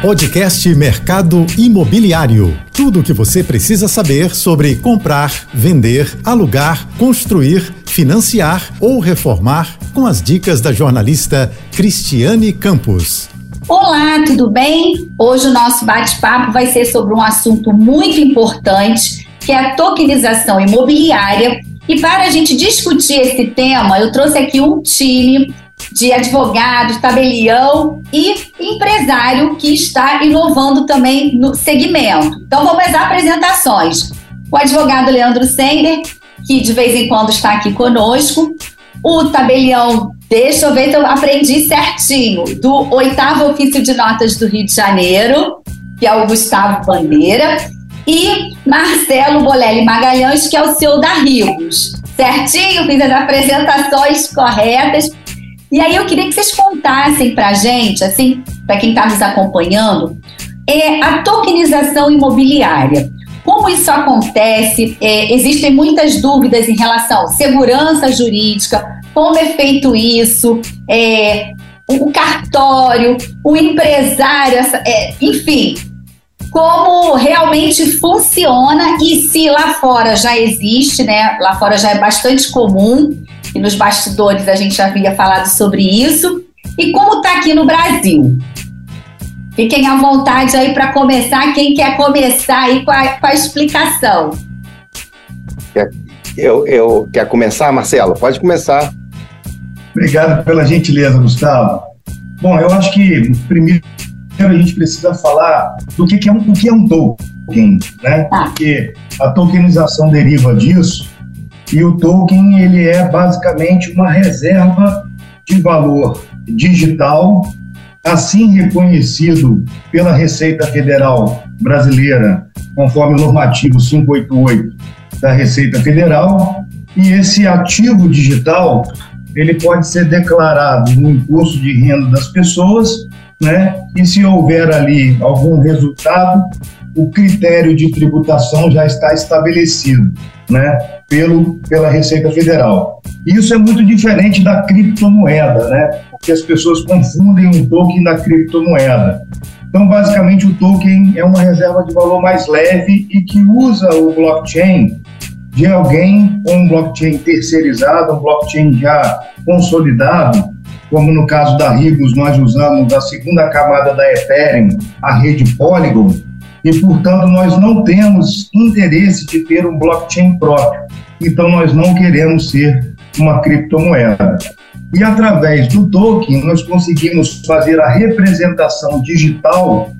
Podcast Mercado Imobiliário. Tudo o que você precisa saber sobre comprar, vender, alugar, construir, financiar ou reformar com as dicas da jornalista Cristiane Campos. Olá, tudo bem? Hoje o nosso bate-papo vai ser sobre um assunto muito importante, que é a tokenização imobiliária. E para a gente discutir esse tema, eu trouxe aqui um time de advogado, tabelião e empresário que está inovando também no segmento. Então vamos às apresentações. O advogado Leandro Sender, que de vez em quando está aqui conosco. O tabelião, deixa eu ver, eu aprendi certinho, do oitavo ofício de notas do Rio de Janeiro, que é o Gustavo Bandeira. E Marcelo Bolelli Magalhães, que é o seu da Rios. Certinho, fiz as apresentações corretas. E aí eu queria que vocês contassem para a gente, assim, para quem está nos acompanhando, é a tokenização imobiliária. Como isso acontece? É, existem muitas dúvidas em relação à segurança jurídica, como é feito isso, é, o cartório, o empresário, é, enfim, como realmente funciona e se lá fora já existe, né? Lá fora já é bastante comum e nos bastidores a gente já havia falado sobre isso. E como está aqui no Brasil? Fiquem à vontade aí para começar, quem quer começar aí com a, com a explicação. Eu, eu quer começar, Marcelo? Pode começar. Obrigado pela gentileza, Gustavo. Bom, eu acho que primeiro a gente precisa falar do que, que é, um, o que é um token, né? Tá. Porque a tokenização deriva disso e o token ele é basicamente uma reserva de valor digital, assim reconhecido pela Receita Federal Brasileira, conforme o normativo 588 da Receita Federal, e esse ativo digital ele pode ser declarado no imposto de renda das pessoas, né? E se houver ali algum resultado, o critério de tributação já está estabelecido, né? Pelo, pela Receita Federal. Isso é muito diferente da criptomoeda, né? Porque as pessoas confundem um token da criptomoeda. Então, basicamente, o token é uma reserva de valor mais leve e que usa o blockchain de alguém com um blockchain terceirizado, um blockchain já consolidado, como no caso da Ribos, nós usamos a segunda camada da Ethereum, a rede Polygon, e, portanto, nós não temos interesse de ter um blockchain próprio. Então, nós não queremos ser uma criptomoeda. E através do token, nós conseguimos fazer a representação digital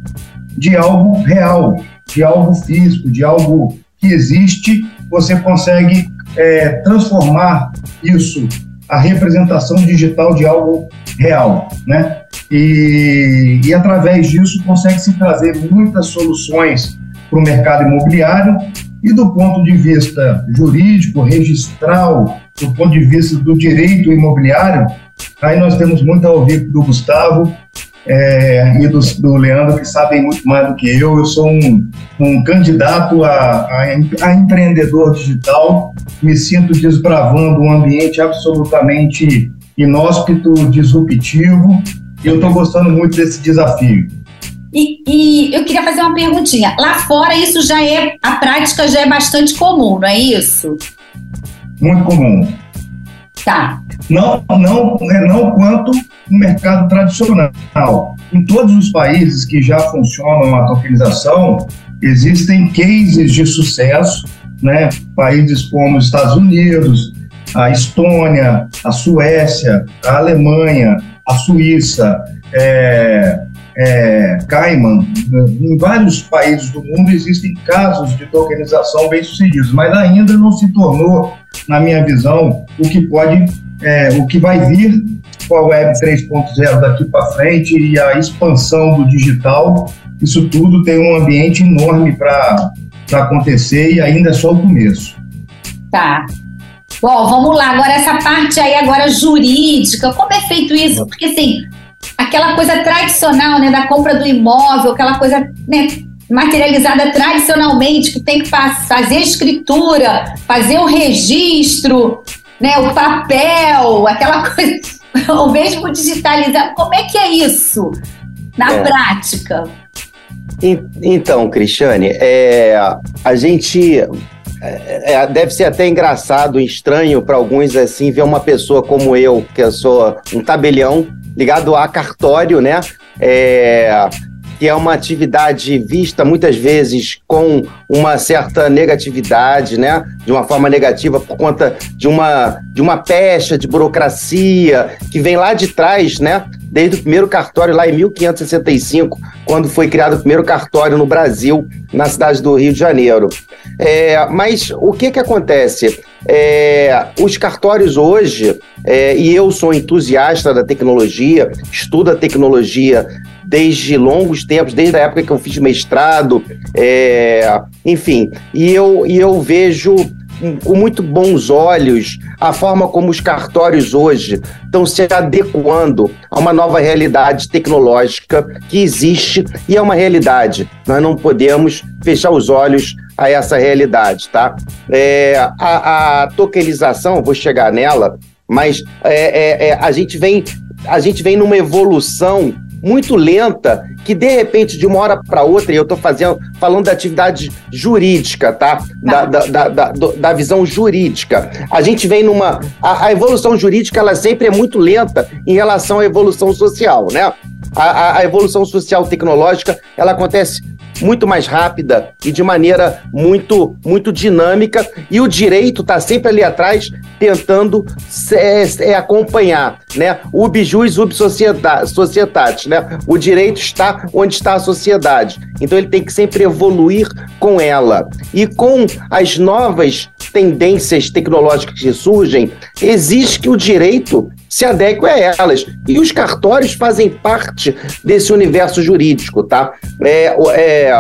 de algo real, de algo físico, de algo que existe. Você consegue é, transformar isso, a representação digital de algo real, né? E, e através disso consegue-se trazer muitas soluções para o mercado imobiliário e do ponto de vista jurídico, registral, do ponto de vista do direito imobiliário, aí nós temos muito a ouvir do Gustavo é, e do, do, Leandro, que sabem muito mais do que eu. Eu sou um, um candidato a, a, a empreendedor digital, me sinto desbravando um ambiente absolutamente inóspito, disruptivo, e eu estou gostando muito desse desafio. E, e, eu queria fazer uma perguntinha. Lá fora isso já é, a prática já é bastante comum, não é isso? Muito comum. Tá. Não, não, é não quanto no mercado tradicional. Em todos os países que já funcionam a tokenização, existem cases de sucesso, né? Países como os Estados Unidos, a Estônia, a Suécia, a Alemanha, a Suíça, é, é, Cayman, em vários países do mundo existem casos de tokenização bem-sucedidos, mas ainda não se tornou, na minha visão, o que pode, é, o que vai vir com a Web 3.0 daqui para frente e a expansão do digital. Isso tudo tem um ambiente enorme para acontecer e ainda é só o começo. Tá. Bom, vamos lá. Agora essa parte aí agora jurídica, como é feito isso? Porque assim, aquela coisa tradicional, né, da compra do imóvel, aquela coisa, né, materializada tradicionalmente, que tem que fazer a escritura, fazer o registro, né, o papel, aquela coisa, o mesmo digitalizado. Como é que é isso? na é. prática? Então, Cristiane, é, a gente é, é, deve ser até engraçado, estranho para alguns assim ver uma pessoa como eu, que eu sou um tabelião ligado a cartório, né? É, que é uma atividade vista muitas vezes com uma certa negatividade, né? De uma forma negativa por conta de uma, de uma pecha de burocracia que vem lá de trás, né? Desde o primeiro cartório lá em 1565, quando foi criado o primeiro cartório no Brasil, na cidade do Rio de Janeiro. É, mas o que que acontece? É, os cartórios hoje, é, e eu sou entusiasta da tecnologia, estudo a tecnologia desde longos tempos, desde a época que eu fiz mestrado, é, enfim, e eu, e eu vejo com muito bons olhos a forma como os cartórios hoje estão se adequando a uma nova realidade tecnológica que existe e é uma realidade. Nós não podemos fechar os olhos a essa realidade, tá? É, a, a tokenização, vou chegar nela, mas é, é, é a gente vem a gente vem numa evolução muito lenta, que de repente, de uma hora para outra, e eu estou fazendo, falando da atividade jurídica, tá? Da, da, da, da, da visão jurídica. A gente vem numa. A, a, evolução jurídica, ela sempre é muito lenta em relação à evolução social, né? A, a, a evolução social tecnológica, ela acontece muito mais rápida e de maneira muito muito dinâmica e o direito está sempre ali atrás tentando é, é, acompanhar, né? Ubi juiz, ubi societate, né? O direito está onde está a sociedade. Então ele tem que sempre evoluir com ela. E com as novas tendências tecnológicas que surgem, existe que o direito se adeque a elas. E os cartórios fazem parte desse universo jurídico, tá? É, é,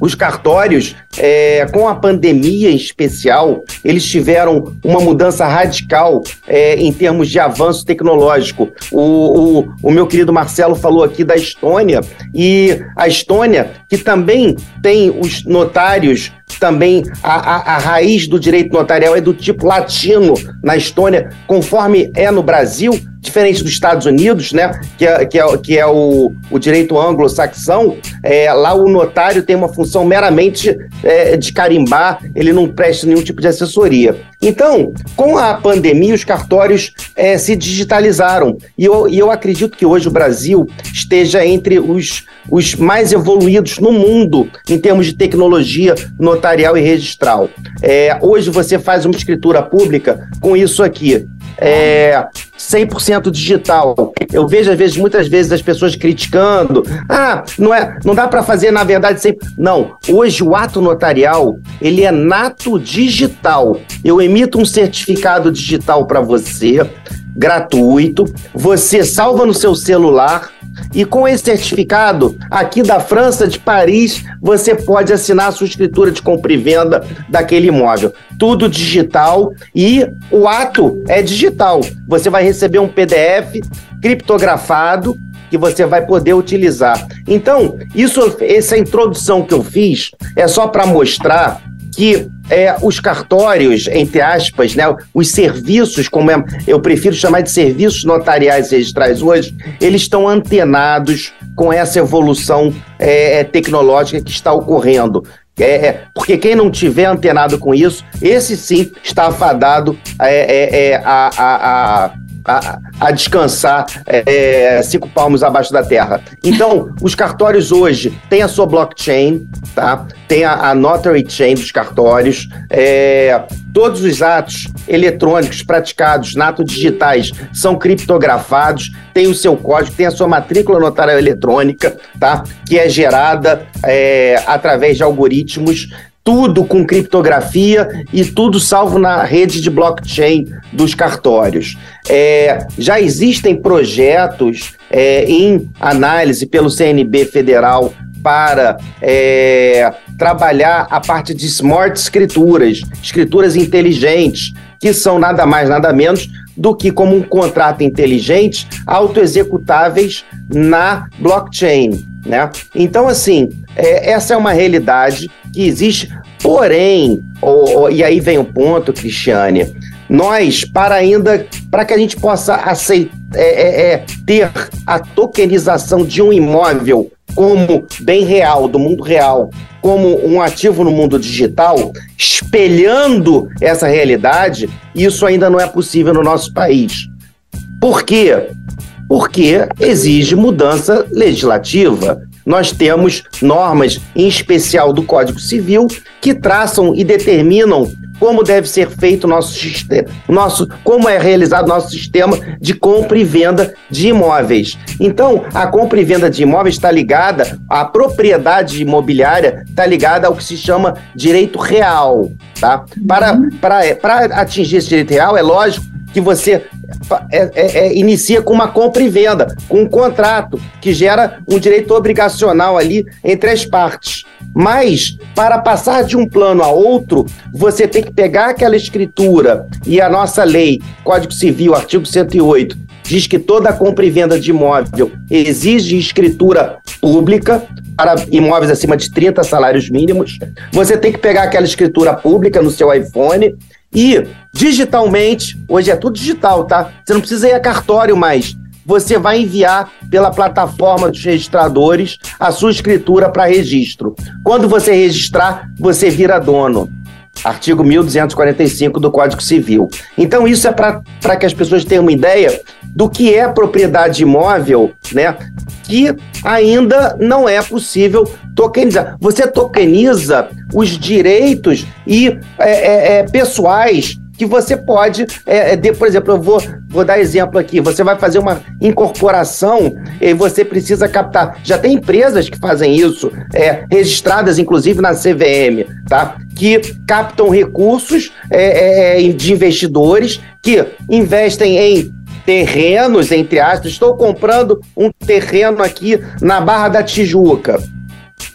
os cartórios, é, com a pandemia em especial, eles tiveram uma mudança radical é, em termos de avanço tecnológico. O, o, o, meu querido Marcelo falou aqui da Estônia, e a Estônia, que também tem os notários também a, a, a, raiz do direito notarial é do tipo latino na Estônia, conforme é no Brasil, diferente dos Estados Unidos, né, que é, que é, que é o, o direito anglo-saxão, é, lá o notário tem uma função meramente é, de carimbar, ele não presta nenhum tipo de assessoria. Então, com a pandemia, os cartórios é, se digitalizaram. E eu, e eu acredito que hoje o Brasil esteja entre os, os mais evoluídos no mundo em termos de tecnologia notarial e registral. É, hoje você faz uma escritura pública com isso aqui. É, 100% digital. Eu vejo às vezes muitas vezes as pessoas criticando, ah, não é, não dá para fazer na verdade sempre. Não, hoje o ato notarial, ele é nato digital. Eu emito um certificado digital para você, gratuito, você salva no seu celular e com esse certificado, aqui da França, de Paris, você pode assinar a sua escritura de compra e venda daquele imóvel. Tudo digital e o ato é digital. Você vai receber um PDF criptografado que você vai poder utilizar. Então, isso, essa introdução que eu fiz é só para mostrar que é, os cartórios, entre aspas, né, os serviços, como é, eu prefiro chamar de serviços notariais registrais hoje, eles estão antenados com essa evolução é, é tecnológica que está ocorrendo. É, é, porque quem não tiver antenado com isso, esse sim está afadado é, a, a, a a, a descansar é, cinco palmos abaixo da terra. Então, os cartórios hoje têm a sua blockchain, tá? tem a, a Notary Chain dos cartórios, é, todos os atos eletrônicos praticados, nato digitais, são criptografados, tem o seu código, tem a sua matrícula notarial eletrônica, tá? que é gerada é, através de algoritmos tudo com criptografia e tudo salvo na rede de blockchain dos cartórios. É, já existem projetos é, em análise pelo CNB federal para é, trabalhar a parte de smart escrituras, escrituras inteligentes, que são nada mais, nada menos do que como um contrato inteligente, autoexecutáveis na blockchain. Né? Então, assim, é, essa é uma realidade que existe, porém, e aí vem o ponto, Cristiane, nós, para ainda, para que a gente possa aceitar, é, é, é, ter a tokenização de um imóvel como bem real, do mundo real, como um ativo no mundo digital, espelhando essa realidade, isso ainda não é possível no nosso país. Por quê? Porque exige mudança legislativa. Nós temos normas, em especial do Código Civil, que traçam e determinam como deve ser feito o nosso sistema, nosso, como é realizado o nosso sistema de compra e venda de imóveis. Então, a compra e venda de imóveis está ligada, a propriedade imobiliária está ligada ao que se chama direito real. Tá? Para, para, para atingir esse direito real, é lógico que você é, é, é, inicia com uma compra e venda, com um contrato que gera um direito obrigacional ali entre as partes. Mas, para passar de um plano a outro, você tem que pegar aquela escritura e a nossa lei, Código Civil, artigo 108, diz que toda compra e venda de imóvel exige escritura pública para imóveis acima de 30 salários mínimos. Você tem que pegar aquela escritura pública no seu iPhone e digitalmente, hoje é tudo digital, tá? Você não precisa ir a cartório mais. Você vai enviar pela plataforma dos registradores a sua escritura para registro. Quando você registrar, você vira dono. Artigo 1245 do Código Civil. Então, isso é para que as pessoas tenham uma ideia do que é propriedade imóvel, né? Que ainda não é possível tokenizar. Você tokeniza os direitos e é, é, é, pessoais que você pode, é, é, de, por exemplo, eu vou, vou dar exemplo aqui, você vai fazer uma incorporação e você precisa captar, já tem empresas que fazem isso, é, registradas inclusive na CVM, tá? Que captam recursos é, é, de investidores que investem em terrenos, entre aspas, estou comprando um terreno aqui na Barra da Tijuca.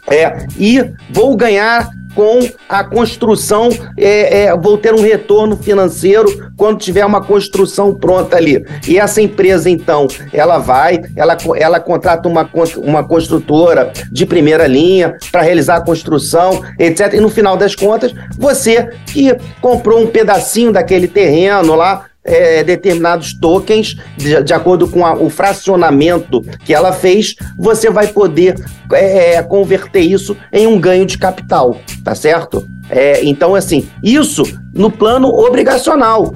É, e vou ganhar com a construção, é, é, vou ter um retorno financeiro quando tiver uma construção pronta ali. E essa empresa, então, ela vai, ela, ela contrata uma, uma construtora de primeira linha para realizar a construção, etc. E no final das contas, você que comprou um pedacinho daquele terreno lá, é, determinados tokens, de, de acordo com a, o fracionamento que ela fez, você vai poder é, é, converter isso em um ganho de capital, tá certo? É, então, assim, isso no plano obrigacional.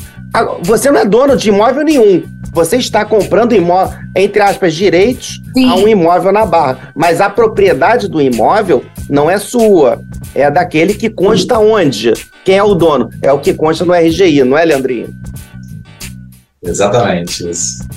Você não é dono de imóvel nenhum. Você está comprando imóvel, entre aspas, direitos Sim. a um imóvel na barra. Mas a propriedade do imóvel não é sua. É daquele que consta onde? Quem é o dono? É o que consta no RGI, não é, Leandrinho? Exatamente isso.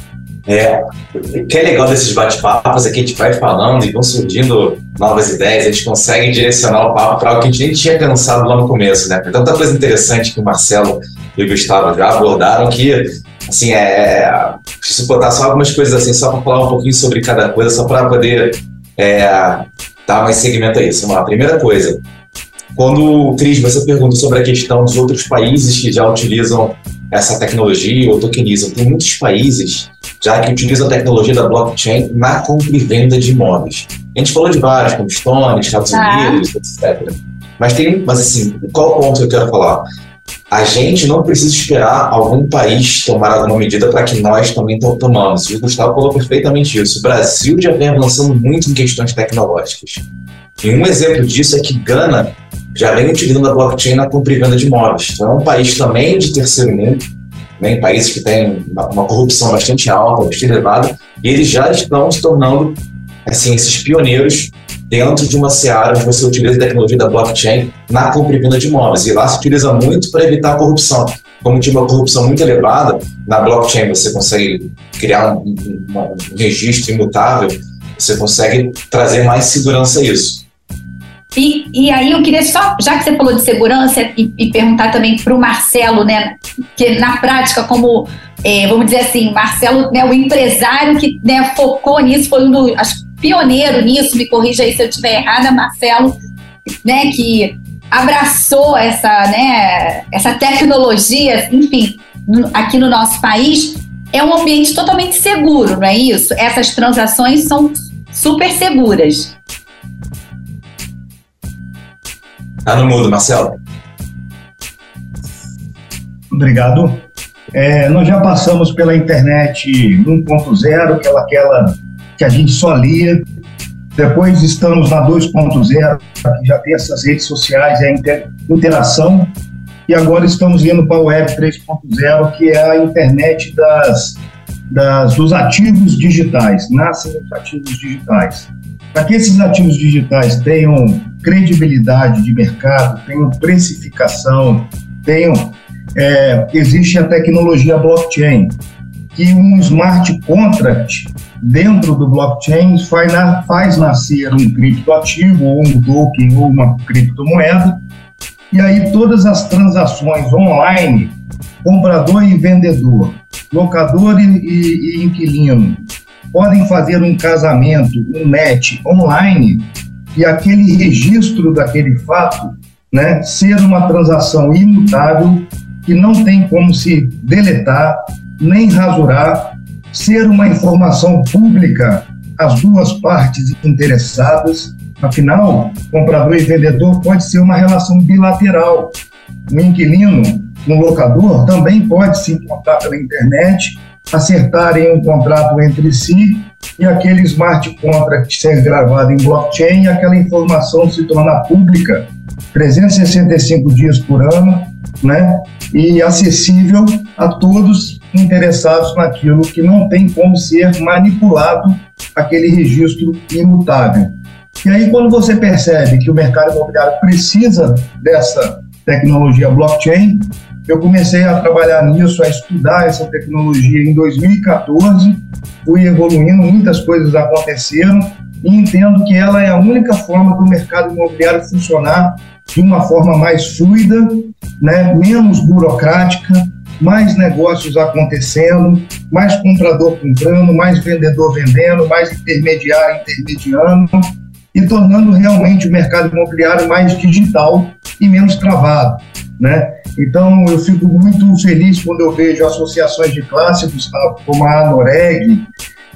É, o que é legal desses bate-papos é que a gente vai falando e vão surgindo novas ideias, a gente consegue direcionar o papo para algo que a gente nem tinha pensado lá no começo, né? Tem tanta coisa interessante que o Marcelo e o Gustavo já abordaram que, assim, é. Preciso botar só algumas coisas assim, só para falar um pouquinho sobre cada coisa, só para poder é, dar mais segmento a isso. Vamos lá, primeira coisa. Quando, Cris, você pergunta sobre a questão dos outros países que já utilizam essa tecnologia ou tokenizam. Tem muitos países já que utilizam a tecnologia da blockchain na compra e venda de imóveis. A gente falou de vários, como Estônia, Estados ah. Unidos, etc. Mas tem, mas assim, qual ponto que eu quero falar? A gente não precisa esperar algum país tomar alguma medida para que nós também tomamos. O Gustavo falou perfeitamente isso. O Brasil já vem avançando muito em questões tecnológicas. E um exemplo disso é que Gana já vem utilizando a blockchain na compra e venda de imóveis. Então, é um país também de terceiro mundo, né, países que têm uma, uma corrupção bastante alta, bastante elevada, e eles já estão se tornando assim, esses pioneiros dentro de uma seara onde você utiliza a tecnologia da blockchain na compra e venda de imóveis. E lá se utiliza muito para evitar a corrupção. Como tinha uma corrupção muito elevada, na blockchain você consegue criar um, um, um registro imutável, você consegue trazer mais segurança a isso. E, e aí eu queria só, já que você falou de segurança, e, e perguntar também para o Marcelo, né? Que na prática, como, é, vamos dizer assim, Marcelo, né, o empresário que né, focou nisso, foi um dos acho, pioneiro nisso, me corrija aí se eu estiver errada, Marcelo, né, que abraçou essa, né, essa tecnologia, enfim, aqui no nosso país, é um ambiente totalmente seguro, não é isso? Essas transações são super seguras. Tá no mudo, Marcelo. Obrigado. É, nós já passamos pela internet 1.0, aquela, aquela que a gente só lia. Depois estamos na 2.0, que já tem essas redes sociais e a inter, interação. E agora estamos indo para a Web 3.0, que é a internet das, das, dos ativos digitais. Nascem os ativos digitais. Para que esses ativos digitais tenham credibilidade de mercado, tenham precificação, tenham. É, existe a tecnologia blockchain, que um smart contract dentro do blockchain faz, faz nascer um criptoativo, ou um token, ou uma criptomoeda, e aí todas as transações online, comprador e vendedor, locador e, e, e inquilino, podem fazer um casamento, um match online, e aquele registro daquele fato né, ser uma transação imutável que não tem como se deletar nem rasurar, ser uma informação pública às duas partes interessadas. Afinal, comprador e vendedor pode ser uma relação bilateral. O inquilino, um locador, também pode se encontrar pela internet, acertarem um contrato entre si e aquele smart contract ser gravado em blockchain e aquela informação se tornar pública 365 dias por ano, né? E acessível a todos interessados naquilo que não tem como ser manipulado aquele registro imutável. E aí quando você percebe que o mercado imobiliário precisa dessa tecnologia blockchain, eu comecei a trabalhar nisso, a estudar essa tecnologia em 2014, fui evoluindo, muitas coisas aconteceram. E entendo que ela é a única forma do mercado imobiliário funcionar de uma forma mais fluida, né, menos burocrática, mais negócios acontecendo, mais comprador comprando, mais vendedor vendendo, mais intermediário intermediando e tornando realmente o mercado imobiliário mais digital e menos travado, né? Então, eu fico muito feliz quando eu vejo associações de Gustavo, como a Anoreg,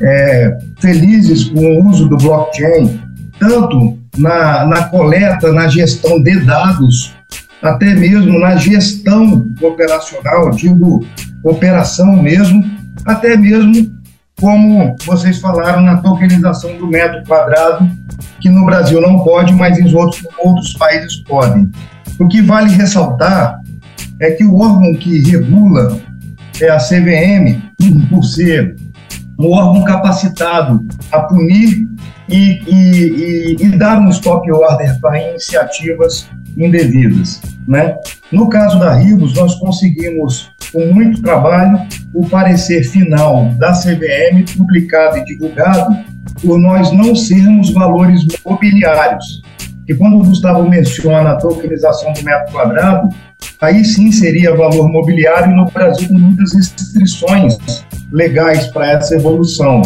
é, felizes com o uso do blockchain, tanto na, na coleta, na gestão de dados, até mesmo na gestão operacional, digo operação mesmo, até mesmo como vocês falaram na tokenização do metro quadrado, que no Brasil não pode, mas em outros, outros países podem. O que vale ressaltar é que o órgão que regula é a CVM, por ser um órgão capacitado a punir e, e, e, e dar um stop order para iniciativas indevidas. Né? No caso da Ribos, nós conseguimos, com muito trabalho, o parecer final da CVM, publicado e divulgado, por nós não sermos valores mobiliários. E quando o Gustavo menciona a tokenização do metro quadrado, aí sim seria valor mobiliário, no Brasil com muitas restrições legais para essa evolução.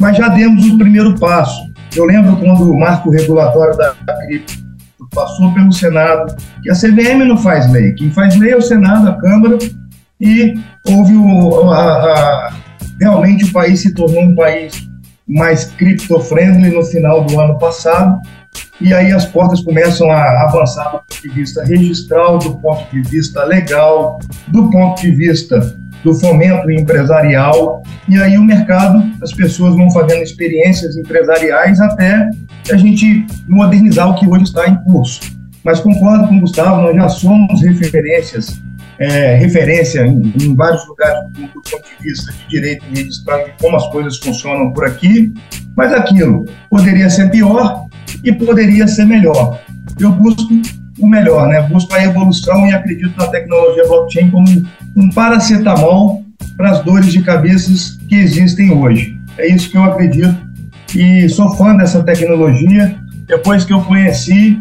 Mas já demos o primeiro passo. Eu lembro quando o marco regulatório da cripto passou pelo Senado, que a CVM não faz lei, quem faz lei é o Senado, a Câmara, e houve o, a, a, realmente o país se tornou um país mais cripto-friendly no final do ano passado, e aí as portas começam a avançar do ponto de vista registral, do ponto de vista legal, do ponto de vista do fomento empresarial, e aí o mercado, as pessoas vão fazendo experiências empresariais até a gente modernizar o que hoje está em curso. Mas concordo com o Gustavo, nós já somos referências, é, referência em, em, vários lugares do, do, ponto de vista de direito registral e como as coisas funcionam por aqui, mas aquilo poderia ser pior e poderia ser melhor. Eu busco o melhor, né? Busco a evolução e acredito na tecnologia blockchain como um paracetamol para as dores de cabeças que existem hoje. É isso que eu acredito e sou fã dessa tecnologia. Depois que eu conheci,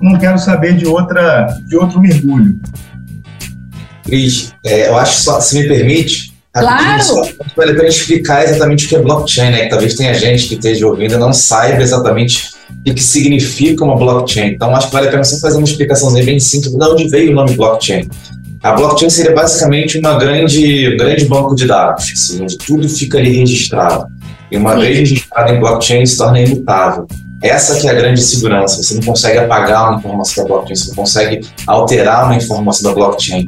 não quero saber de outra de outro mergulho. Cris, é, eu acho só, se me permite, claro. só vale a pena explicar exatamente o que é blockchain, né? Que talvez tenha gente que esteja ouvindo e não saiba exatamente o que significa uma blockchain. Então, acho que vale a pena você fazer uma explicação bem simples de onde veio o nome blockchain. A blockchain seria basicamente uma grande, um grande banco de dados, assim, onde tudo fica ali registrado. E uma Sim. vez registrado em blockchain, se torna imutável. Essa que é a grande segurança. Você não consegue apagar uma informação da blockchain, você não consegue alterar uma informação da blockchain.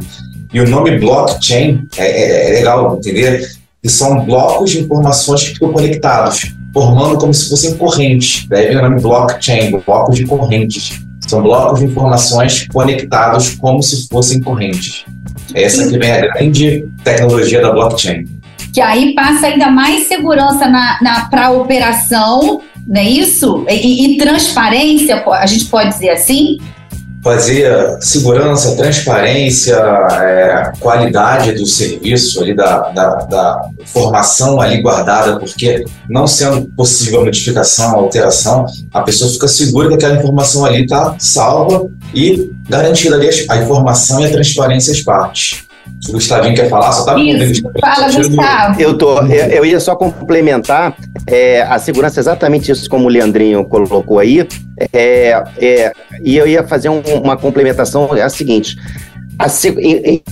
E o nome blockchain é, é, é legal entender que são blocos de informações que ficam conectados, formando como se fossem correntes. Daí vem o nome blockchain, blocos de correntes. São blocos de informações conectados como se fossem correntes. Essa que vem a grande tecnologia da blockchain. Que aí passa ainda mais segurança na, na para a operação, não é isso? E, e transparência, a gente pode dizer assim? Fazia segurança, transparência, é, qualidade do serviço ali, da, da, da, informação ali guardada, porque não sendo possível modificação, alteração, a pessoa fica segura que aquela informação ali está salva e garantida ali a informação e a transparência às partes. O Gustavinho quer falar, só tá Isso, fala, Gustavo. Eu, tô, eu, eu, ia só complementar é, a segurança, exatamente isso como o Leandrinho colocou aí, é, é, e eu ia fazer um, uma complementação, é a seguinte, a,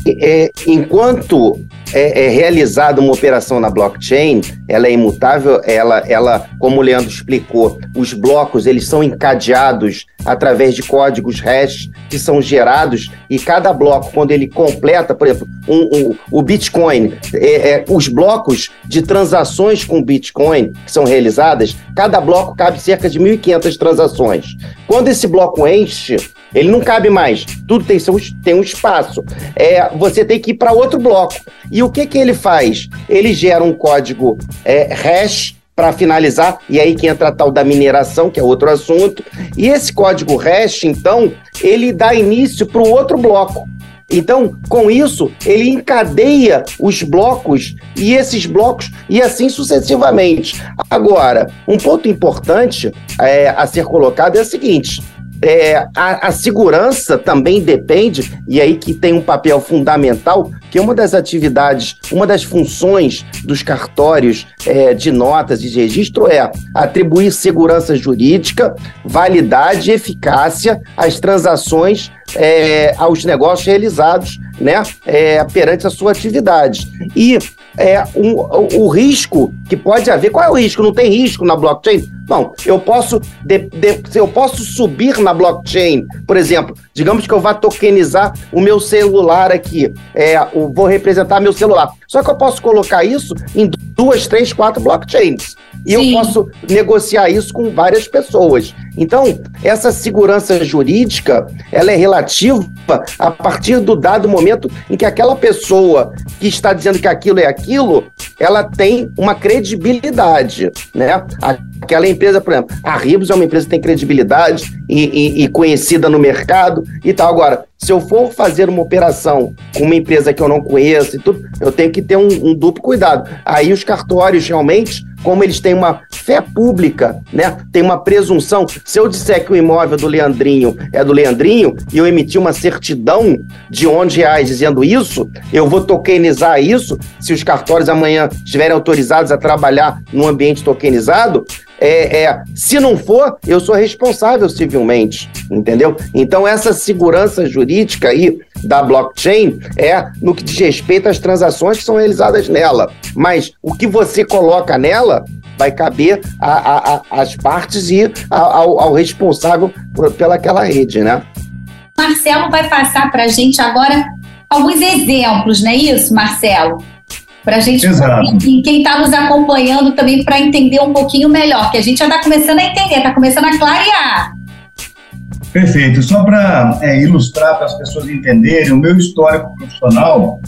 é, enquanto é, é, realizada uma operação na blockchain, ela é imutável, ela, ela, como o Leandro explicou, os blocos eles são encadeados através de códigos hash que são gerados e cada bloco, quando ele completa, por exemplo, um, um, o Bitcoin, é, é, os blocos de transações com Bitcoin que são realizadas, cada bloco cabe cerca de 1.500 transações. Quando esse bloco enche, ele não cabe mais. Tudo tem, tem um espaço. É, você tem que ir para outro bloco. E o que, que ele faz? Ele gera um código é, hash para finalizar, e aí que entra a tal da mineração, que é outro assunto. E esse código hash, então, ele dá início para o outro bloco. Então, com isso, ele encadeia os blocos e esses blocos e assim sucessivamente. Agora, um ponto importante é, a ser colocado é o seguinte: é, a, a, segurança também depende, e aí que tem um papel fundamental, que uma das atividades, uma das funções dos cartórios é, de notas e de registro é atribuir segurança jurídica, validade e eficácia às transações é, aos negócios realizados né, é, perante a sua atividade. E é, um, o, o, risco que pode haver, qual é o risco? Não tem risco na blockchain? Não, eu posso, de, de, eu posso subir na blockchain, por exemplo, digamos que eu vá tokenizar o meu celular aqui, é, vou representar meu celular. Só que eu posso colocar isso em duas, três, quatro blockchains. E Sim. eu posso negociar isso com várias pessoas. Então, essa segurança jurídica, ela é relativa a partir do dado momento em que aquela pessoa que está dizendo que aquilo é aquilo, ela tem uma credibilidade, né? Aquela empresa, por exemplo, a Ribos é uma empresa que tem credibilidade e, e, e conhecida no mercado e tal. Agora, se eu for fazer uma operação com uma empresa que eu não conheço e tudo, eu tenho que ter um, um duplo cuidado. Aí os cartórios realmente como eles têm uma fé pública, né? Tem uma presunção. Se eu disser que o imóvel do Leandrinho é do Leandrinho e eu emitir uma certidão de 11 reais dizendo isso, eu vou tokenizar isso. Se os cartórios amanhã estiverem autorizados a trabalhar num ambiente tokenizado, é, é, se não for, eu sou responsável civilmente, entendeu? Então, essa segurança jurídica aí da blockchain é no que diz respeito às transações que são realizadas nela. Mas o que você coloca nela vai caber às partes e ao, ao responsável por, pelaquela rede, né? Marcelo vai passar para a gente agora alguns exemplos, não é isso, Marcelo? Para a gente, e quem está nos acompanhando também para entender um pouquinho melhor, que a gente já está começando a entender, está começando a clarear. Perfeito. Só para é, ilustrar para as pessoas entenderem, o meu histórico profissional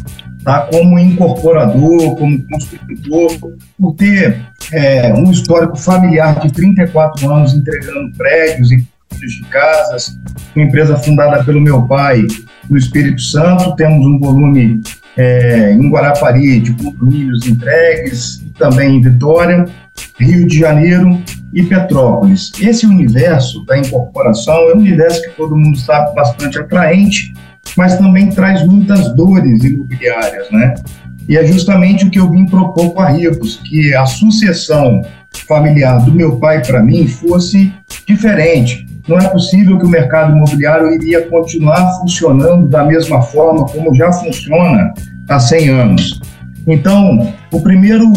tá, como incorporador, como construtor, por ter é, um histórico familiar de 34 anos entregando prédios e de casas, uma empresa fundada pelo meu pai no Espírito Santo, temos um volume é, em Guarapari de condomínios entregues, também em Vitória, Rio de Janeiro e Petrópolis. Esse universo da incorporação é um universo que todo mundo sabe bastante atraente, mas também traz muitas dores imobiliárias, né? E é justamente o que eu vim propor com a Ricos, que a sucessão familiar do meu pai para mim fosse diferente. Não é possível que o mercado imobiliário iria continuar funcionando da mesma forma como já funciona há 100 anos. Então, o primeiro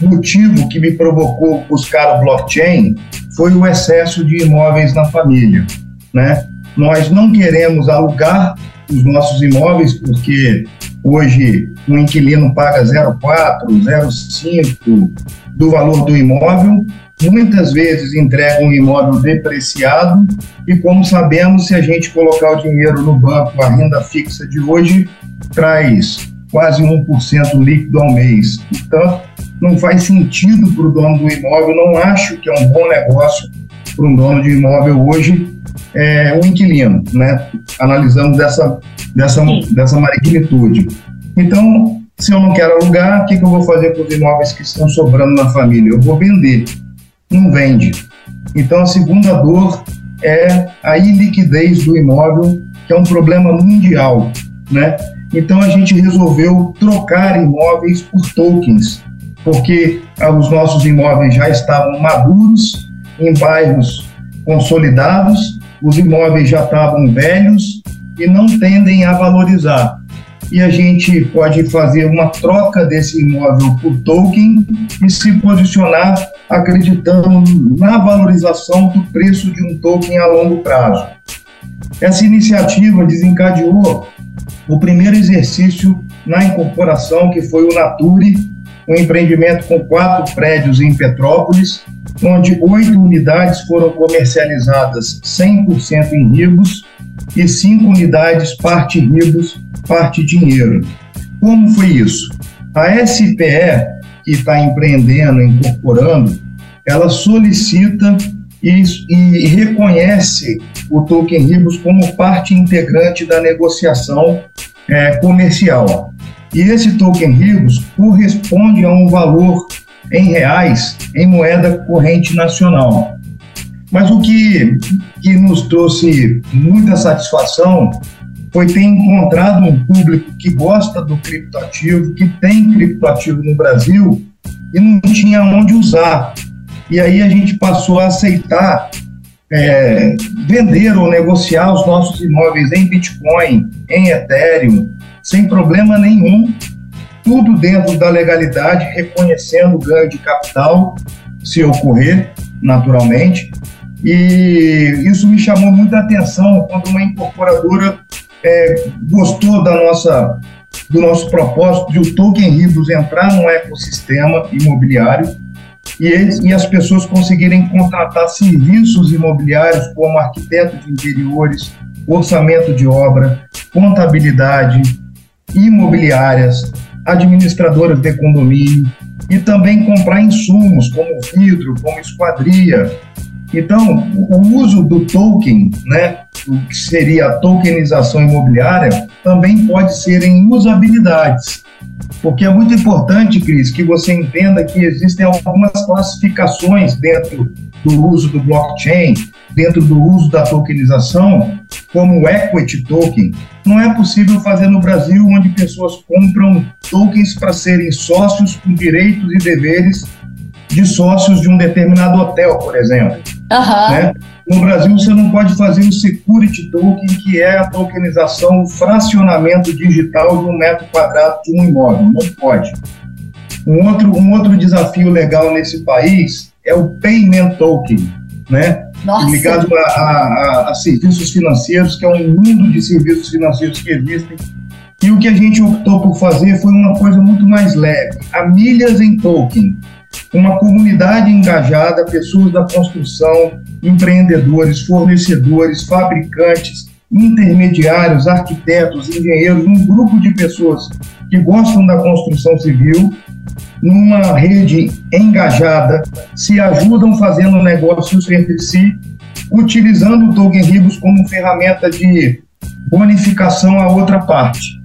motivo que me provocou buscar o blockchain foi o excesso de imóveis na família, né? Nós não queremos alugar os nossos imóveis porque Hoje, um inquilino paga 0,4, 0,5 do valor do imóvel, muitas vezes entrega um imóvel depreciado e, como sabemos, se a gente colocar o dinheiro no banco, a renda fixa de hoje traz quase 1% líquido ao mês. Então, não faz sentido para o dono do imóvel, não acho que é um bom negócio para um dono de imóvel hoje é, um inquilino, né? analisando dessa, dessa, dessa magnitude. Então, se eu não quero alugar, o que, que eu vou fazer com os imóveis que estão sobrando na família? Eu vou vender. Não vende. Então, a segunda dor é a iliquidez do imóvel, que é um problema mundial, né? Então, a gente resolveu trocar imóveis por tokens, porque os nossos imóveis já estavam maduros, em bairros consolidados, os imóveis já estavam velhos e não tendem a valorizar. E a gente pode fazer uma troca desse imóvel por token e se posicionar acreditando na valorização do preço de um token a longo prazo. Essa iniciativa desencadeou o primeiro exercício na incorporação, que foi o Nature, um empreendimento com quatro prédios em Petrópolis, onde oito unidades foram comercializadas 100% em ribos e cinco unidades parte ribos, parte dinheiro. Como foi isso? A SPE, que está empreendendo, incorporando, ela solicita e, e, reconhece o token ribos como parte integrante da negociação é, comercial. E esse token ribos corresponde a um valor em reais em moeda corrente nacional. Mas o que, que nos trouxe muita satisfação foi ter encontrado um público que gosta do criptoativo, que tem criptoativo no Brasil e não tinha onde usar. E aí a gente passou a aceitar é, vender ou negociar os nossos imóveis em Bitcoin, em Ethereum, sem problema nenhum, tudo dentro da legalidade, reconhecendo o ganho de capital, se ocorrer, naturalmente. E isso me chamou muita atenção quando uma incorporadora é, gostou da nossa, do nosso propósito de o Token Ribos entrar no ecossistema imobiliário e, eles, e as pessoas conseguirem contratar serviços imobiliários como arquiteto de interiores, orçamento de obra, contabilidade, imobiliárias, administradoras de condomínio e também comprar insumos como vidro, como esquadria. Então, o uso do token, né, o que seria a tokenização imobiliária, também pode ser em usabilidades. Porque é muito importante, Cris, que você entenda que existem algumas classificações dentro do uso do blockchain, dentro do uso da tokenização, como o equity token, não é possível fazer no Brasil onde pessoas compram tokens para serem sócios com direitos e deveres de sócios de um determinado hotel, por exemplo. Uhum. Né? No Brasil, você não pode fazer o security token, que é a tokenização, o fracionamento digital de um metro quadrado de um imóvel. Não pode. Um outro, um outro desafio legal nesse país é o payment token, né? Nossa. ligado a, a, a, serviços financeiros, que é um mundo de serviços financeiros que existem. E o que a gente optou por fazer foi uma coisa muito mais leve: a milhas em token. Uma comunidade engajada, pessoas da construção, empreendedores, fornecedores, fabricantes, intermediários, arquitetos, engenheiros, um grupo de pessoas que gostam da construção civil numa rede engajada, se ajudam fazendo negócios entre si, utilizando o Token Ribos como ferramenta de bonificação à outra parte.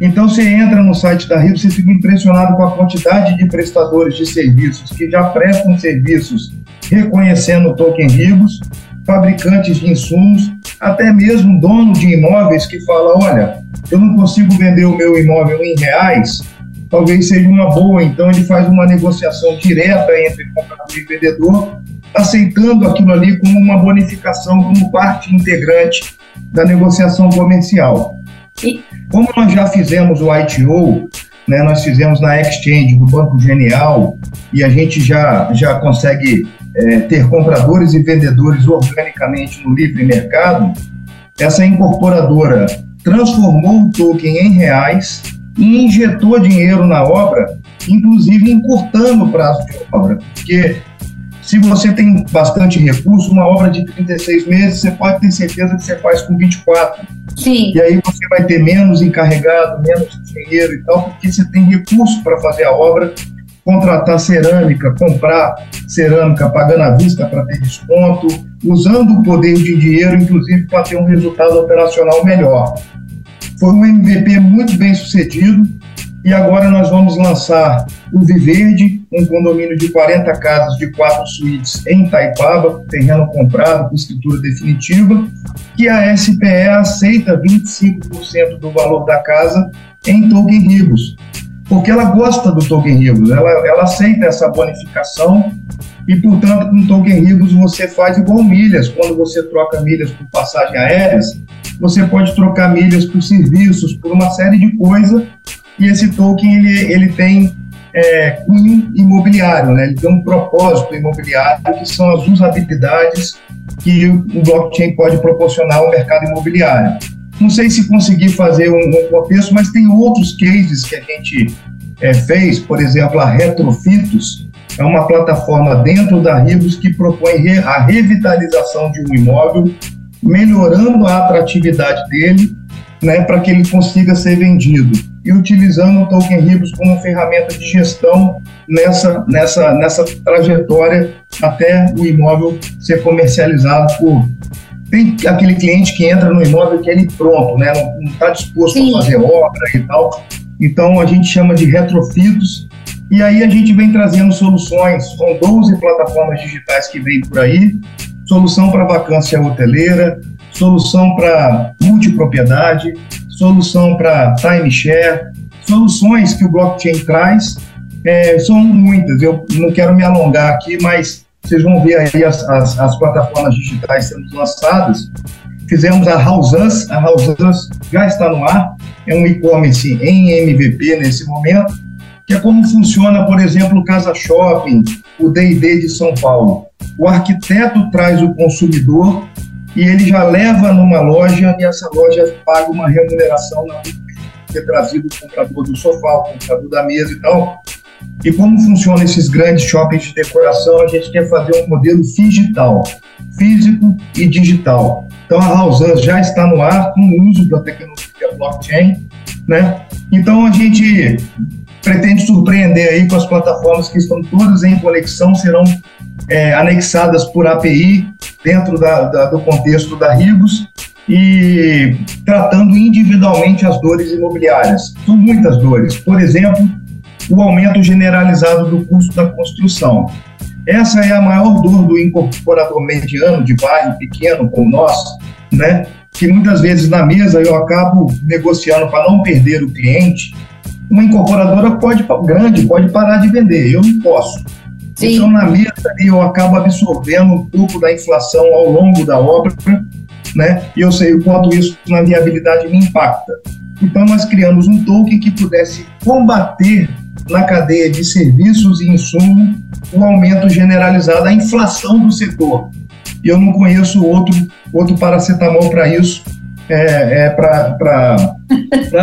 Então, você entra no site da Ribos, você fica impressionado com a quantidade de prestadores de serviços que já prestam serviços reconhecendo o Token Ribos, fabricantes de insumos, até mesmo dono de imóveis que fala, olha, eu não consigo vender o meu imóvel em reais, talvez seja uma boa. Então, ele faz uma negociação direta entre comprador e vendedor, aceitando aquilo ali como uma bonificação, como parte integrante da negociação comercial. Como nós já fizemos o ITO, né, nós fizemos na Exchange do Banco Genial e a gente já, já consegue é, ter compradores e vendedores organicamente no livre mercado, essa incorporadora transformou o token em reais e injetou dinheiro na obra, inclusive encurtando o prazo de obra, porque se você tem bastante recurso, uma obra de 36 meses, você pode ter certeza que você faz com 24. Sim. E aí você vai ter menos encarregado, menos dinheiro e tal, porque você tem recurso para fazer a obra, contratar cerâmica, comprar cerâmica pagando à vista para ter desconto, usando o poder de dinheiro, inclusive, para ter um resultado operacional melhor. Foi um MVP muito bem sucedido. E agora nós vamos lançar o Viverde, um condomínio de 40 casas de quatro suítes em Taipava, terreno comprado com escritura definitiva, que a SPE aceita 25% do valor da casa em token ribos, porque ela gosta do token ribos, ela, ela aceita essa bonificação e, portanto, com token ribos você faz igual milhas, quando você troca milhas por passagem aéreas, você pode trocar milhas por serviços, por uma série de coisas e esse token ele, ele tem é, cunho imobiliário, né? ele tem um propósito imobiliário, que são as usabilidades que o blockchain pode proporcionar ao mercado imobiliário. Não sei se consegui fazer um, contexto, mas tem outros cases que a gente é, fez, por exemplo, a Retrofitos, é uma plataforma dentro da Ribos que propõe a revitalização de um imóvel, melhorando a atratividade dele, né, para que ele consiga ser vendido e utilizando o Token Ribos como ferramenta de gestão nessa, nessa, nessa trajetória até o imóvel ser comercializado por. Tem aquele cliente que entra no imóvel que é ele pronto, né? não está disposto Sim. a fazer obra e tal. Então a gente chama de retrofitos. E aí a gente vem trazendo soluções, com 12 plataformas digitais que vem por aí, solução para vacância hoteleira, solução para multipropriedade, solução para timeshare, soluções que o blockchain traz é, são muitas. Eu não quero me alongar aqui, mas vocês vão ver aí as, as, as plataformas digitais sendo lançadas. Fizemos a House a House já está no ar, é um e-commerce em MVP nesse momento, que é como funciona, por exemplo, o Casa Shopping, o D&D de São Paulo. O arquiteto traz o consumidor e ele já leva numa loja e essa loja paga uma remuneração na ter trazido o comprador do sofá, o comprador da mesa e tal. E como funcionam esses grandes shoppings de decoração, a gente quer fazer um modelo digital, físico e digital. Então a House já está no ar com o uso da tecnologia blockchain, né? Então a gente pretende surpreender aí com as plataformas que estão todas em conexão, serão é, anexadas por API dentro da, da, do contexto da Ribos e tratando individualmente as dores imobiliárias. São muitas dores. Por exemplo, o aumento generalizado do custo da construção. Essa é a maior dor do incorporador mediano de bairro pequeno como nós, né? que muitas vezes na mesa eu acabo negociando para não perder o cliente. Uma incorporadora pode grande pode parar de vender, eu não posso. Sim. Então, na mesa eu acabo absorvendo um pouco da inflação ao longo da obra, né? E eu sei o quanto isso na viabilidade me impacta. Então, nós criamos um token que pudesse combater na cadeia de serviços e insumos o aumento generalizado, a inflação do setor. E eu não conheço outro, outro paracetamol para isso, é, é para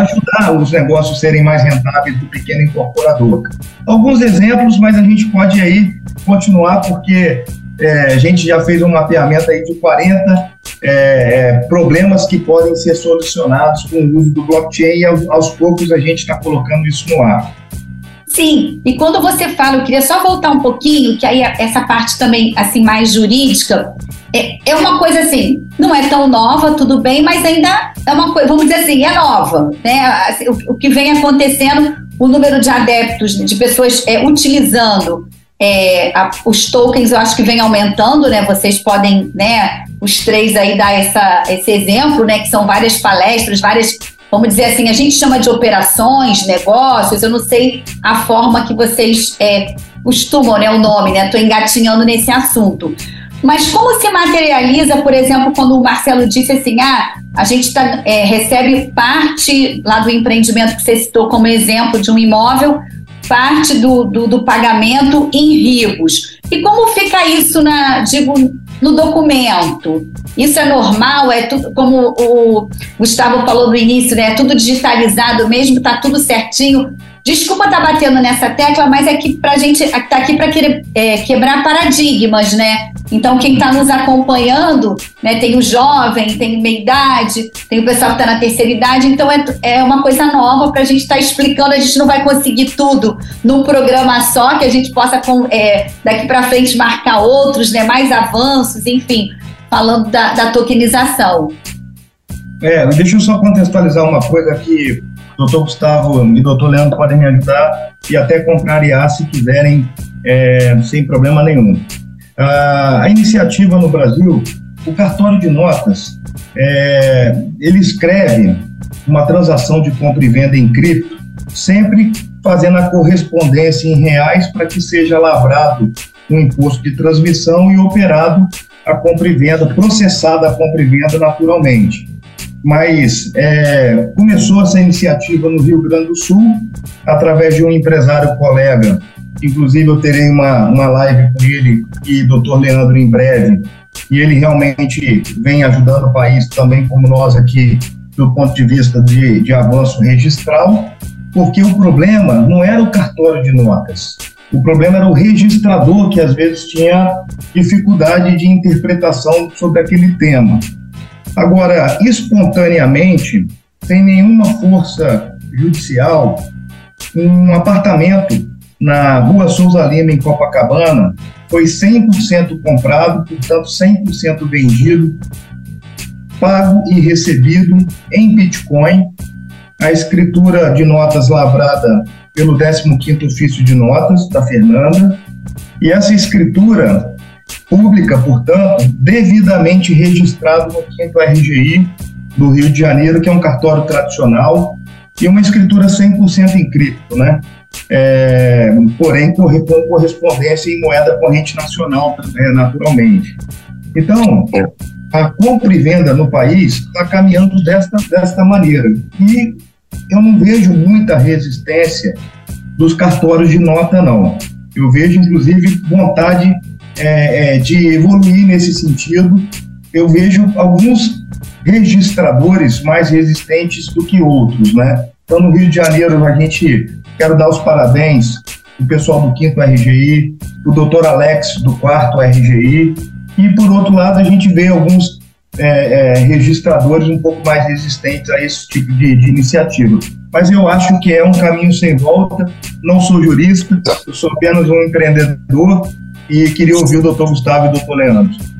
ajudar os negócios serem mais rentáveis do pequeno incorporador. Alguns exemplos, mas a gente pode aí continuar, porque é, a gente já fez um mapeamento aí de 40 é, é, problemas que podem ser solucionados com o uso do blockchain e aos, aos poucos a gente está colocando isso no ar. Sim, e quando você fala, eu queria só voltar um pouquinho, que aí essa parte também, assim, mais jurídica, é, é uma coisa assim, não é tão nova, tudo bem, mas ainda é uma coisa, vamos dizer assim, é nova, né? Assim, o, o, que vem acontecendo, o número de adeptos, de pessoas é, utilizando é, a, os tokens, eu acho que vem aumentando, né? Vocês podem, né, os três aí dar essa, esse exemplo, né? Que são várias palestras, várias vamos dizer assim, a gente chama de operações, negócios, eu não sei a forma que vocês é, costumam, né, o nome, né? Estou engatinhando nesse assunto. Mas como se materializa, por exemplo, quando o Marcelo disse assim, ah, a gente tá, é, recebe parte lá do empreendimento que você citou como exemplo de um imóvel, parte do, do, do pagamento em ribos. E como fica isso na, digo, no documento. Isso é normal, é tudo, como o Gustavo falou no início, né? É tudo digitalizado mesmo, tá tudo certinho. Desculpa estar tá batendo nessa tecla, mas é que pra gente tá aqui para é, quebrar paradigmas, né? Então, quem está nos acompanhando, né, tem o jovem, tem meia idade, tem o pessoal que está na terceira idade, então é, é uma coisa nova para a gente estar tá explicando. A gente não vai conseguir tudo num programa só, que a gente possa é, daqui para frente marcar outros, né, mais avanços, enfim, falando da, da tokenização. É, deixa eu só contextualizar uma coisa que doutor Gustavo e doutor Leandro podem me ajudar e até contrariar se quiserem, é, sem problema nenhum. A, iniciativa no Brasil, o cartório de notas, é, ele escreve uma transação de compra e venda em cripto, sempre fazendo a correspondência em reais para que seja lavrado o um imposto de transmissão e operado a compra e venda, processada a compra e venda naturalmente mas é, começou essa iniciativa no Rio Grande do Sul, através de um empresário colega, inclusive eu terei uma, uma live com ele e doutor Leandro em breve, e ele realmente vem ajudando o país também, como nós aqui, do ponto de vista de, de avanço registral, porque o problema não era o cartório de notas, o problema era o registrador que às vezes tinha dificuldade de interpretação sobre aquele tema. Agora, espontaneamente, sem nenhuma força judicial, um apartamento na Rua Souza Lima, em Copacabana, foi 100% comprado, portanto, 100% vendido, pago e recebido em Bitcoin. A escritura de notas lavrada pelo 15º ofício de notas da Fernanda. E essa escritura pública, portanto, devidamente registrado no 5 RGI do Rio de Janeiro, que é um cartório tradicional, e uma escritura 100% em cripto, né? É, porém com correspondência em moeda corrente nacional, né, naturalmente. Então, a compra e venda no país está caminhando desta, desta maneira. E eu não vejo muita resistência dos cartórios de nota, não. Eu vejo, inclusive, vontade é, é, de evoluir nesse sentido. Eu vejo alguns registradores mais resistentes do que outros, né? Então, no Rio de Janeiro, a gente quero dar os parabéns o pessoal do quinto RGI, o doutor Alex do quarto RGI, e por outro lado a gente vê alguns é, é, registradores um pouco mais resistentes a esse tipo de, de, iniciativa. Mas eu acho que é um caminho sem volta. Não sou jurista, eu sou apenas um empreendedor e queria ouvir o doutor Gustavo e o doutor Leandro.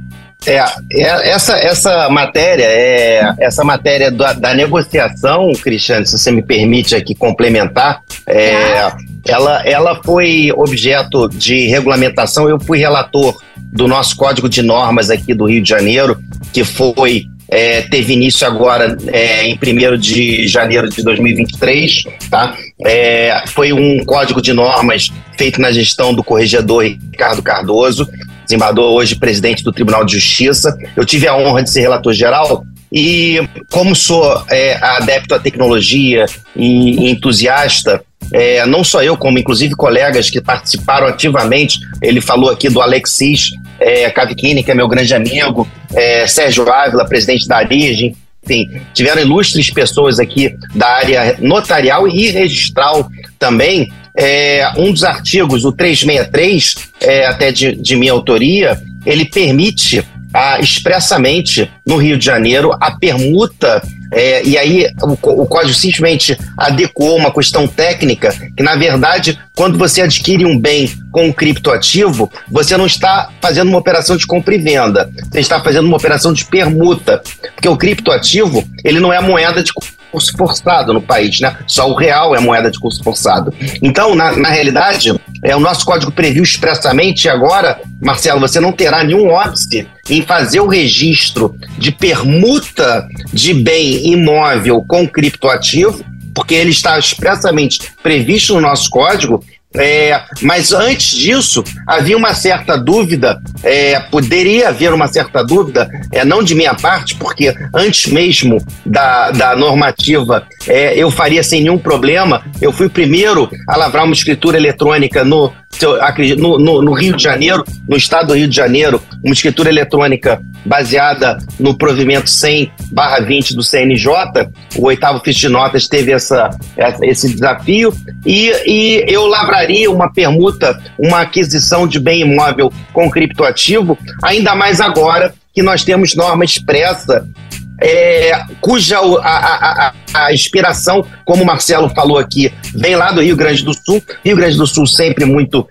É, é, essa, essa matéria, é, essa matéria da, da, negociação, Cristiano, se você me permite aqui complementar, é, ela, ela foi objeto de regulamentação. Eu fui relator do nosso Código de Normas aqui do Rio de Janeiro, que foi é, teve início agora é, em 1 de janeiro de 2023, tá? É, foi um código de normas feito na gestão do corregedor Ricardo Cardoso, desembargador hoje presidente do Tribunal de Justiça. Eu tive a honra de ser relator geral e como sou é, adepto à tecnologia e, entusiasta, é, não só eu, como inclusive colegas que participaram ativamente, ele falou aqui do Alexis é, Cavicini, que é meu grande amigo, é, Sérgio Ávila, presidente da Arige, enfim, tiveram ilustres pessoas aqui da área notarial e registral também. É, um dos artigos, o 363, é, até de, de minha autoria, ele permite ah, expressamente no Rio de Janeiro a permuta é, e aí o, o, código simplesmente adequou uma questão técnica que, na verdade, quando você adquire um bem com um criptoativo, você não está fazendo uma operação de compra e venda, você está fazendo uma operação de permuta, porque o criptoativo ele não é moeda de curso forçado no país, né? Só o real é moeda de curso forçado. Então, na, na realidade, é, o nosso código previu expressamente agora, Marcelo, você não terá nenhum óbice em fazer o registro de permuta de bem imóvel com criptoativo, porque ele está expressamente previsto no nosso código é, mas antes disso, havia uma certa dúvida, é, poderia haver uma certa dúvida, é, não de minha parte, porque antes mesmo da, da normativa é, eu faria sem nenhum problema. Eu fui primeiro a lavrar uma escritura eletrônica no, no, no, no, Rio de Janeiro, no estado do Rio de Janeiro, uma escritura eletrônica baseada no provimento 100/20 do CNJ, o oitavo ficha de notas teve essa, esse desafio, e, e eu lavraria uma permuta, uma aquisição de bem imóvel com criptoativo, ainda mais agora que nós temos norma expressa é, cuja a, a, a, inspiração, como o Marcelo falou aqui, vem lá do Rio Grande do Sul. Rio Grande do Sul sempre muito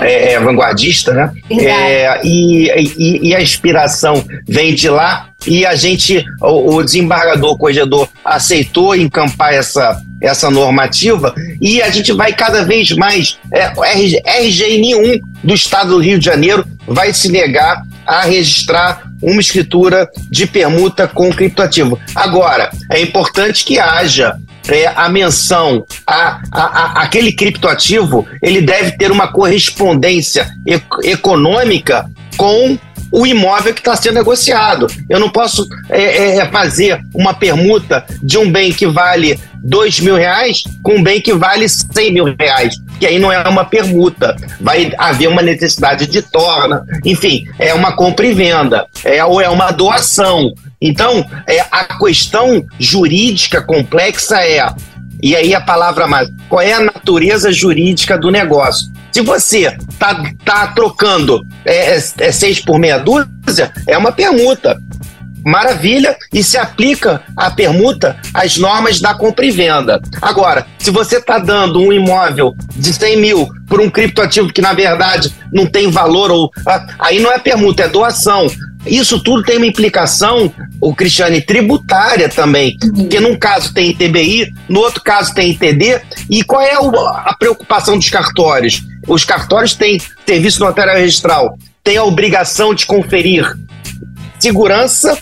é, é, vanguardista, né? É, e, e, e, a inspiração vem de lá e a gente, o, desembargador, o corregedor, aceitou encampar essa, essa normativa e a gente vai cada vez mais, é, RG, RGI nenhum do estado do Rio de Janeiro vai se negar a registrar uma escritura de permuta com criptoativo. Agora, é importante que haja é, a menção a, a, a, aquele criptoativo, ele deve ter uma correspondência e, econômica com o imóvel que está sendo negociado. Eu não posso é, é, é, fazer uma permuta de um bem que vale dois mil reais com um bem que vale cem mil reais. Que aí não é uma permuta. Vai haver uma necessidade de torna. Enfim, é uma compra e venda. É, ou é uma doação. Então, é, a questão jurídica complexa é e aí a palavra mais, qual é a natureza jurídica do negócio? Se você tá, tá trocando é, é, é seis por meia dúzia, é uma permuta. Maravilha, e se aplica a permuta às normas da compra e venda. Agora, se você está dando um imóvel de 100 mil por um criptoativo que na verdade não tem valor, ou ah, aí não é permuta, é doação. Isso tudo tem uma implicação, o Cristiane, tributária também. Porque num caso tem ITBI, no outro caso tem ITD. E qual é a preocupação dos cartórios? Os cartórios têm serviço notarial registral, têm a obrigação de conferir segurança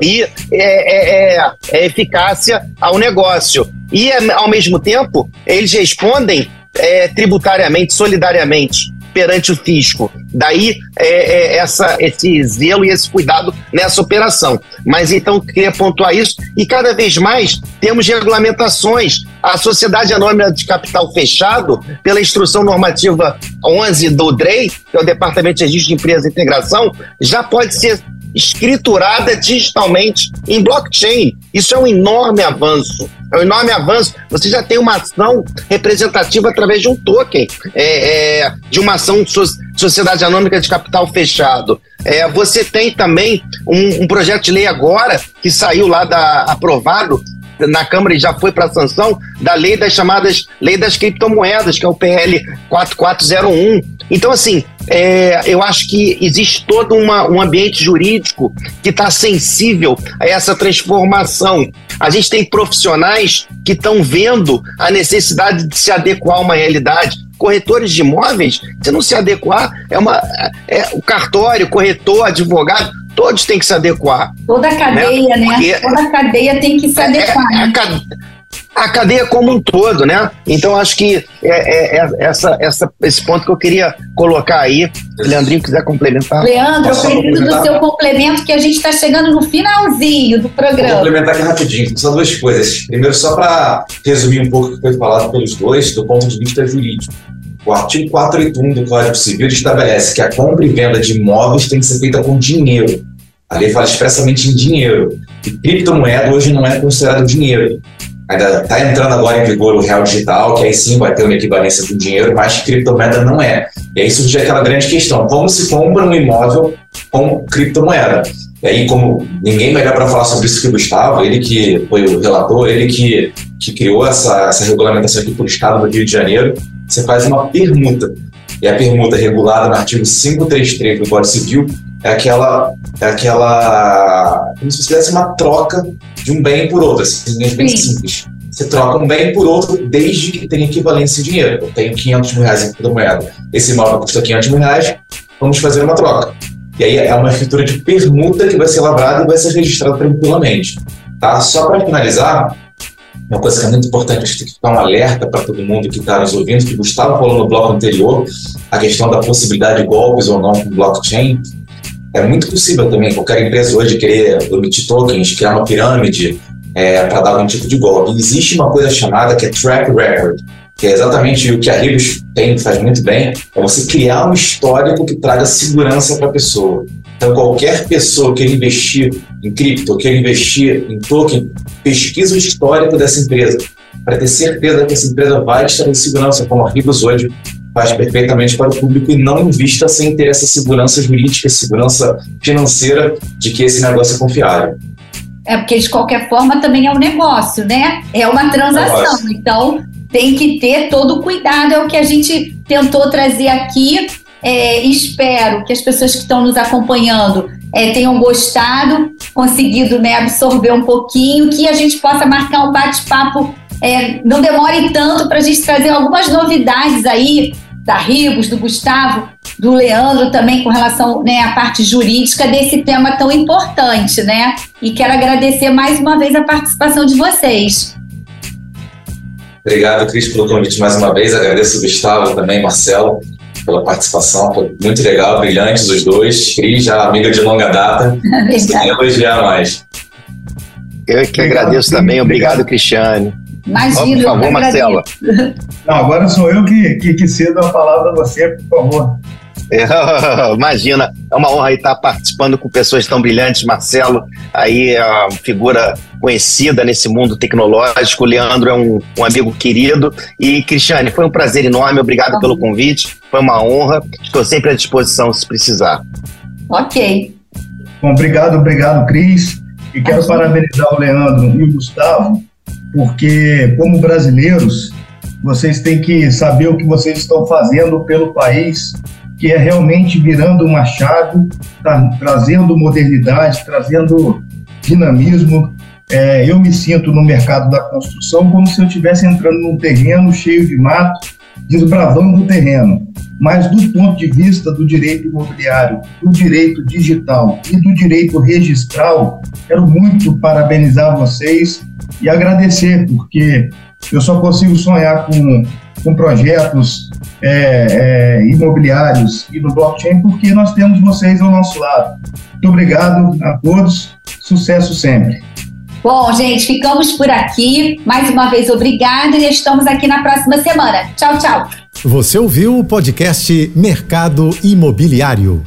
e é, é, é, é eficácia ao negócio. E, ao mesmo tempo, eles respondem é, tributariamente, solidariamente perante o fisco. Daí é, é, essa, esse zelo e esse cuidado nessa operação. Mas então queria pontuar isso e cada vez mais temos regulamentações. A Sociedade Anônima de Capital Fechado, pela Instrução Normativa 11 do DREI, que é o Departamento de Registro de Empresas e Integração, já pode ser escriturada digitalmente em blockchain. Isso é um enorme avanço. É um enorme avanço. Você já tem uma ação representativa através de um token, é, é, de uma ação de so sociedade anônima de capital fechado. É, você tem também um, um, projeto de lei agora que saiu lá da aprovado na Câmara e já foi para sanção da lei das chamadas lei das criptomoedas, que é o PL 4401. Então, assim, é, eu acho que existe todo uma, um ambiente jurídico que está sensível a essa transformação. A gente tem profissionais que estão vendo a necessidade de se adequar a uma realidade. Corretores de imóveis, se não se adequar, é uma é, o cartório, corretor, advogado, todos têm que se adequar. Toda a cadeia, né? né? Toda a cadeia tem que se é, adequar. É, né? A, cadeia como um todo, né? Então acho que é, é, é, essa, essa, esse ponto que eu queria colocar aí. Se Leandrinho quiser complementar. Leandro, eu preciso do seu complemento, que a gente está chegando no finalzinho do programa. Vou complementar aqui rapidinho. São duas coisas. Primeiro, só para resumir um pouco o que foi falado pelos dois, do ponto de vista jurídico. O artigo 481 do Código Civil estabelece que a compra e venda de imóveis tem que ser feita com dinheiro. A lei fala expressamente em dinheiro. E criptomoeda hoje não é considerado dinheiro. Ainda está entrando agora em vigor o real digital, que aí sim vai ter uma equivalência com dinheiro, mas criptomoeda não é. E aí surge aquela grande questão: como se compra um imóvel com criptomoeda? E aí, como ninguém melhor para falar sobre isso que o Gustavo, ele que foi o relator, ele que, que criou essa, essa regulamentação aqui para o Estado do Rio de Janeiro, você faz uma permuta. E a permuta regulada no artigo 533 do Código Civil é aquela, é aquela como se fizesse uma troca de um bem por outro, assim, é bem Sim. simples. Você troca um bem por outro desde que tenha equivalência em dinheiro. Eu tenho 500 mil reais em criptomoeda. Esse imóvel custa 500 mil reais, vamos fazer uma troca. E aí é uma escritura de permuta que vai ser lavrada e vai ser registrada tranquilamente. Tá? Só para finalizar, uma coisa que é muito importante, a gente tem que ficar um alerta para todo mundo que está nos ouvindo, que Gustavo falou no bloco anterior, a questão da possibilidade de golpes ou não com blockchain. É muito possível também qualquer empresa hoje querer emitir tokens, criar uma pirâmide é, para dar algum tipo de golpe. Existe uma coisa chamada que é track record, que é exatamente o que a Ribos tem, faz muito bem, é você criar um histórico que traga segurança para a pessoa. Então, qualquer pessoa que investir em cripto, queira investir em token, pesquisa o histórico dessa empresa, para ter certeza que essa empresa vai estar em segurança, como a Ribos hoje faz perfeitamente para o público e não invista sem ter essa segurança jurídica, segurança financeira de que esse negócio é confiável. É porque de qualquer forma também é um negócio, né? É uma transação. Então tem que ter todo o cuidado. É o que a gente tentou trazer aqui. É, espero que as pessoas que estão nos acompanhando é, tenham gostado, conseguido né, absorver um pouquinho, que a gente possa marcar um bate-papo. É, não demore tanto para a gente trazer algumas novidades aí da Ribos, do Gustavo, do Leandro também com relação né, à parte jurídica desse tema tão importante, né? E quero agradecer mais uma vez a participação de vocês. Obrigado, Cris, pelo convite mais uma vez. Agradeço o Gustavo também, Marcelo, pela participação. Foi muito legal, brilhantes os dois. Cris, já amiga de longa data. Sem elogiar mais. Eu que agradeço também. Obrigado, Cristiane. Imagina, por favor, Marcela. Não, agora sou eu que, que, que cedo a palavra a você, por favor. Imagina, é uma honra estar participando com pessoas tão brilhantes. Marcelo, aí é uma figura conhecida nesse mundo tecnológico. O Leandro é um, um amigo querido. E, Cristiane, foi um prazer enorme. Obrigado pelo convite. Foi uma honra. Estou sempre à disposição se precisar. Ok. Bom, obrigado, obrigado, Cris. E quero parabenizar o Leandro e o Gustavo porque, como brasileiros, vocês têm que saber o que vocês estão fazendo pelo país, que é realmente virando uma chave, tá, trazendo modernidade, trazendo dinamismo. É, eu me sinto no mercado da construção como se eu estivesse entrando num terreno cheio de mato, desbravando o terreno. Mas do ponto de vista do direito imobiliário, do direito digital e do direito registral, quero muito parabenizar vocês e agradecer, porque eu só consigo sonhar com, com projetos é, é, imobiliários e no blockchain porque nós temos vocês ao nosso lado. Muito obrigado a todos, sucesso sempre. Bom, gente, ficamos por aqui. Mais uma vez, obrigada e estamos aqui na próxima semana. Tchau, tchau. Você ouviu o podcast Mercado Imobiliário.